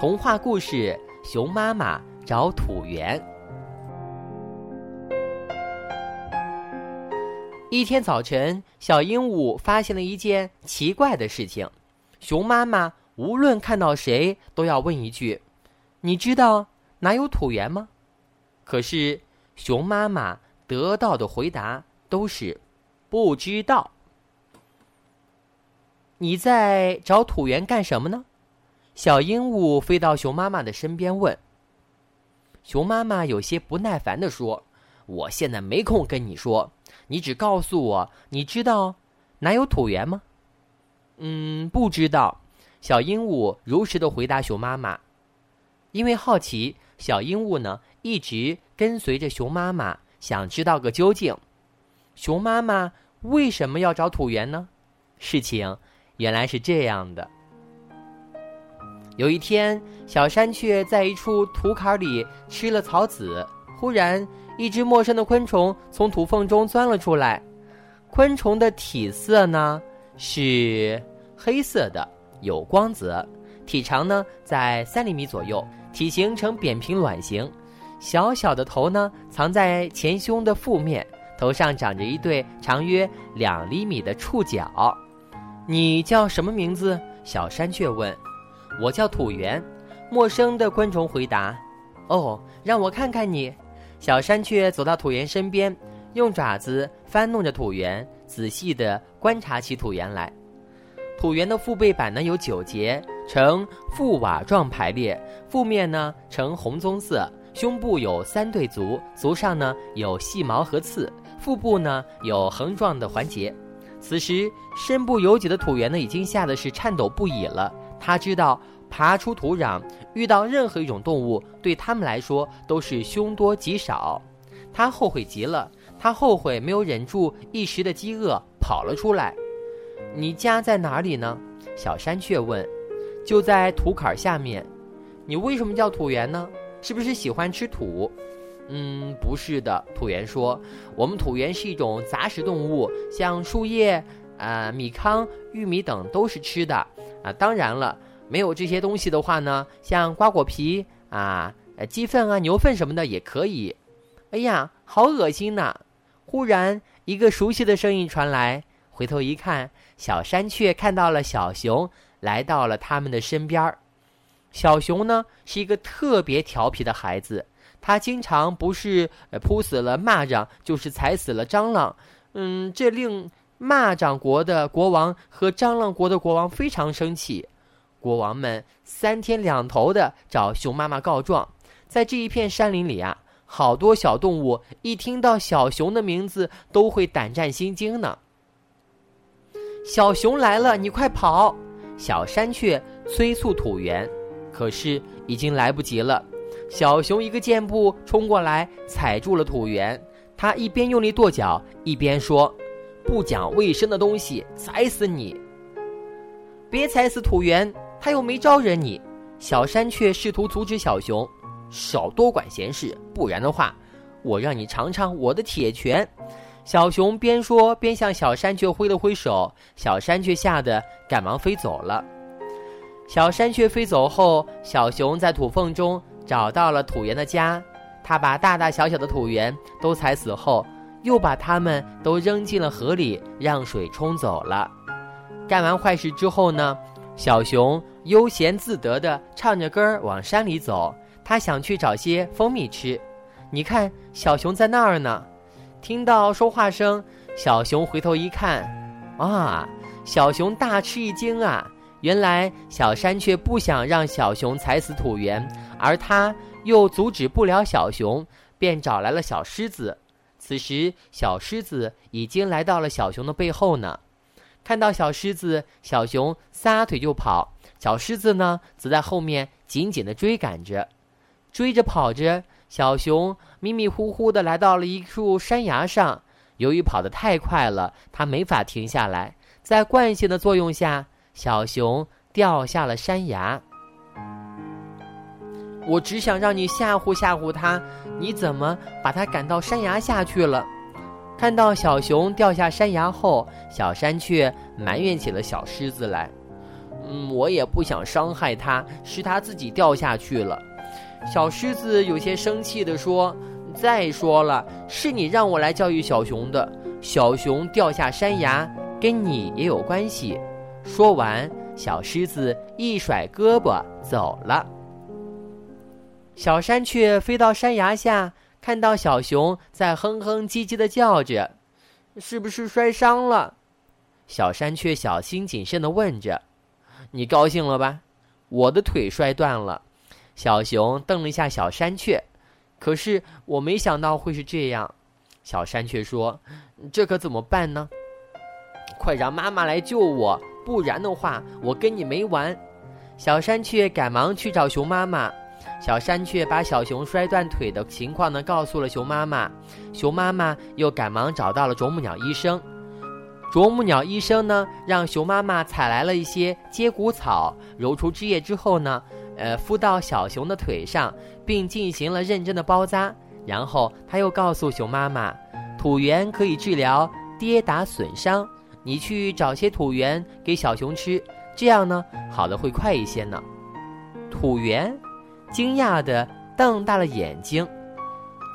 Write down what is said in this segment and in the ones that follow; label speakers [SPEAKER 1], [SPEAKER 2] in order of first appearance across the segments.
[SPEAKER 1] 童话故事《熊妈妈找土源》。一天早晨，小鹦鹉发现了一件奇怪的事情：熊妈妈无论看到谁，都要问一句：“你知道哪有土源吗？”可是，熊妈妈得到的回答都是“不知道”。你在找土源干什么呢？小鹦鹉飞到熊妈妈的身边问。熊妈妈有些不耐烦的说：“我现在没空跟你说，你只告诉我，你知道哪有土源吗？”“嗯，不知道。”小鹦鹉如实的回答熊妈妈。因为好奇，小鹦鹉呢一直跟随着熊妈妈，想知道个究竟。熊妈妈为什么要找土源呢？事情原来是这样的。有一天，小山雀在一处土坎里吃了草籽。忽然，一只陌生的昆虫从土缝中钻了出来。昆虫的体色呢是黑色的，有光泽，体长呢在三厘米左右，体型呈扁平卵形。小小的头呢藏在前胸的腹面，头上长着一对长约两厘米的触角。你叫什么名字？小山雀问。我叫土源，陌生的昆虫回答：“哦，让我看看你。”小山雀走到土源身边，用爪子翻弄着土源，仔细地观察起土源来。土源的腹背板呢有九节，呈覆瓦状排列，腹面呢呈红棕色，胸部有三对足，足上呢有细毛和刺，腹部呢有横状的环节。此时，身不由己的土源呢已经吓得是颤抖不已了。他知道，爬出土壤遇到任何一种动物，对他们来说都是凶多吉少。他后悔极了，他后悔没有忍住一时的饥饿，跑了出来。你家在哪里呢？小山雀问。就在土坎下面。你为什么叫土源呢？是不是喜欢吃土？嗯，不是的。土源说，我们土源是一种杂食动物，像树叶、啊米糠、玉米等都是吃的。啊，当然了，没有这些东西的话呢，像瓜果皮啊、鸡粪啊、牛粪什么的也可以。哎呀，好恶心呐！忽然，一个熟悉的声音传来，回头一看，小山雀看到了小熊来到了他们的身边儿。小熊呢，是一个特别调皮的孩子，他经常不是扑死了蚂蚱，就是踩死了蟑螂。嗯，这令。蚂蚱国的国王和蟑螂国的国王非常生气，国王们三天两头的找熊妈妈告状。在这一片山林里啊，好多小动物一听到小熊的名字都会胆战心惊呢。小熊来了，你快跑！小山雀催促土原，可是已经来不及了。小熊一个箭步冲过来，踩住了土原。他一边用力跺脚，一边说。不讲卫生的东西，踩死你！别踩死土源，他又没招惹你。小山雀试图阻止小熊，少多管闲事，不然的话，我让你尝尝我的铁拳。小熊边说边向小山雀挥了挥手，小山雀吓得赶忙飞走了。小山雀飞走后，小熊在土缝中找到了土源的家，他把大大小小的土源都踩死后。又把他们都扔进了河里，让水冲走了。干完坏事之后呢，小熊悠闲自得地唱着歌往山里走。他想去找些蜂蜜吃。你看，小熊在那儿呢。听到说话声，小熊回头一看，啊！小熊大吃一惊啊！原来小山雀不想让小熊踩死土源，而他又阻止不了小熊，便找来了小狮子。此时，小狮子已经来到了小熊的背后呢。看到小狮子，小熊撒腿就跑，小狮子呢则在后面紧紧地追赶着。追着跑着，小熊迷迷糊糊地来到了一处山崖上。由于跑得太快了，它没法停下来。在惯性的作用下，小熊掉下了山崖。我只想让你吓唬吓唬他，你怎么把他赶到山崖下去了？看到小熊掉下山崖后，小山雀埋怨起了小狮子来：“嗯，我也不想伤害它，是它自己掉下去了。小狮子有些生气地说：“再说了，是你让我来教育小熊的。小熊掉下山崖，跟你也有关系。”说完，小狮子一甩胳膊走了。小山雀飞到山崖下，看到小熊在哼哼唧唧的叫着，是不是摔伤了？小山雀小心谨慎的问着：“你高兴了吧？我的腿摔断了。”小熊瞪了一下小山雀，可是我没想到会是这样。小山雀说：“这可怎么办呢？快让妈妈来救我，不然的话我跟你没完。”小山雀赶忙去找熊妈妈。小山雀把小熊摔断腿的情况呢告诉了熊妈妈，熊妈妈又赶忙找到了啄木鸟医生。啄木鸟医生呢，让熊妈妈采来了一些接骨草，揉出汁液之后呢，呃，敷到小熊的腿上，并进行了认真的包扎。然后他又告诉熊妈妈，土源可以治疗跌打损伤，你去找些土源给小熊吃，这样呢，好的会快一些呢。土源惊讶地瞪大了眼睛，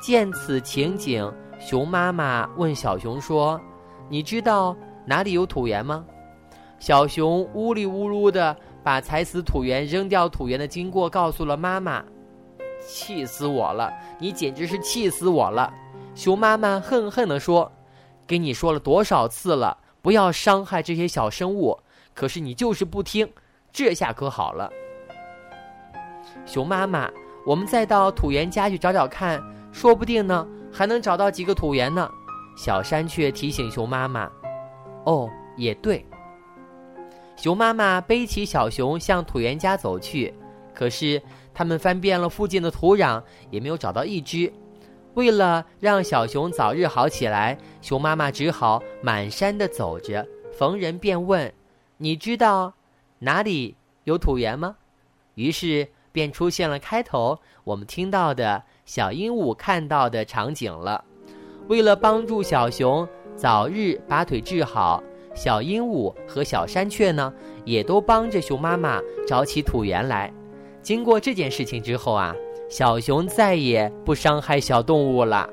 [SPEAKER 1] 见此情景，熊妈妈问小熊说：“你知道？”哪里有土源吗？小熊呜里呜噜的把踩死土源、扔掉土源的经过告诉了妈妈，气死我了！你简直是气死我了！熊妈妈恨恨地说：“跟你说了多少次了，不要伤害这些小生物，可是你就是不听。这下可好了，熊妈妈，我们再到土源家去找找看，说不定呢还能找到几个土源呢。”小山雀提醒熊妈妈。哦，也对。熊妈妈背起小熊向土源家走去，可是他们翻遍了附近的土壤，也没有找到一只。为了让小熊早日好起来，熊妈妈只好满山的走着，逢人便问：“你知道哪里有土源吗？”于是便出现了开头我们听到的小鹦鹉看到的场景了。为了帮助小熊。早日把腿治好，小鹦鹉和小山雀呢，也都帮着熊妈妈找起土源来。经过这件事情之后啊，小熊再也不伤害小动物了。